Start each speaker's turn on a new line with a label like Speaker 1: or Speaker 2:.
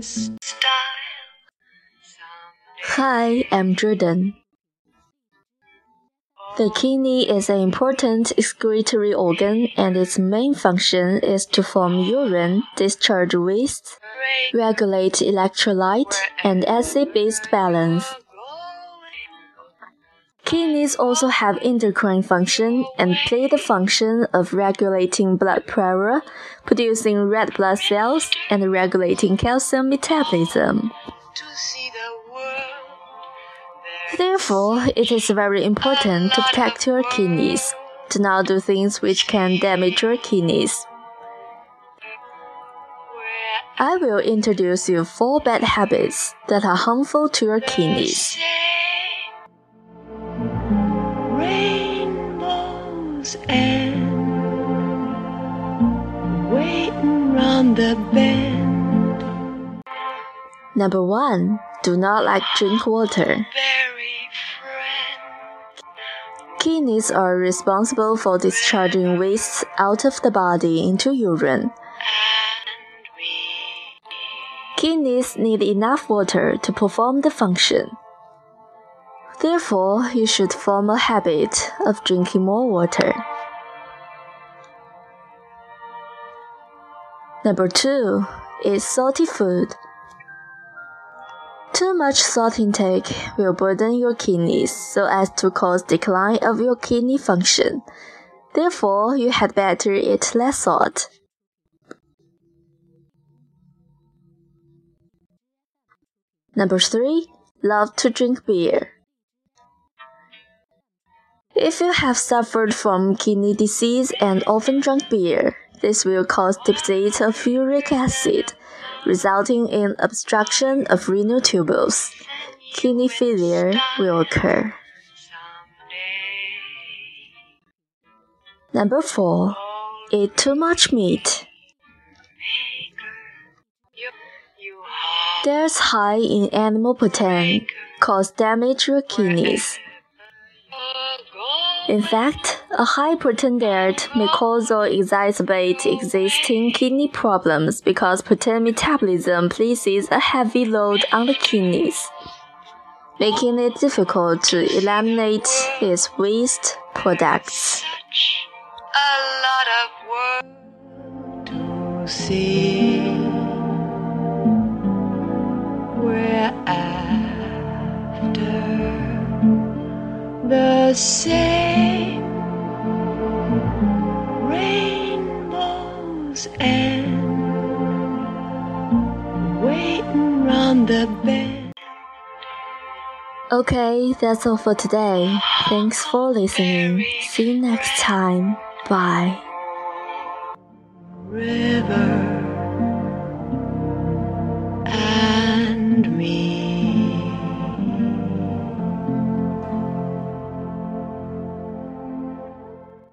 Speaker 1: style.
Speaker 2: Hi, I'm Jordan. The kidney is an important excretory organ and its main function is to form urine, discharge waste, regulate electrolyte and acid-base balance. Kidneys also have endocrine function and play the function of regulating blood pressure, producing red blood cells, and regulating calcium metabolism. Therefore, it is very important to protect your kidneys. Do not do things which can damage your kidneys. I will introduce you four bad habits that are harmful to your kidneys.
Speaker 1: And waiting round the bend.
Speaker 2: Number one, do not like drink water. Kidneys are responsible for discharging wastes out of the body into urine. Kidneys need enough water to perform the function. Therefore, you should form a habit of drinking more water. Number two, eat salty food. Too much salt intake will burden your kidneys so as to cause decline of your kidney function. Therefore, you had better eat less salt. Number 3. Love to drink beer. If you have suffered from kidney disease and often drunk beer, this will cause deficit of uric acid resulting in obstruction of renal tubules. Kidney failure will occur. Number 4. Eat too much meat. There's high in animal protein cause damage to your kidneys. In fact, a high may cause or exacerbate existing kidney problems because protein metabolism places a heavy load on the kidneys, making it difficult to eliminate its waste products.
Speaker 1: A lot of work to see. The same rainbows and waiting round the bend.
Speaker 2: Okay, that's all for today. Thanks for listening. See you next time. Bye.
Speaker 1: River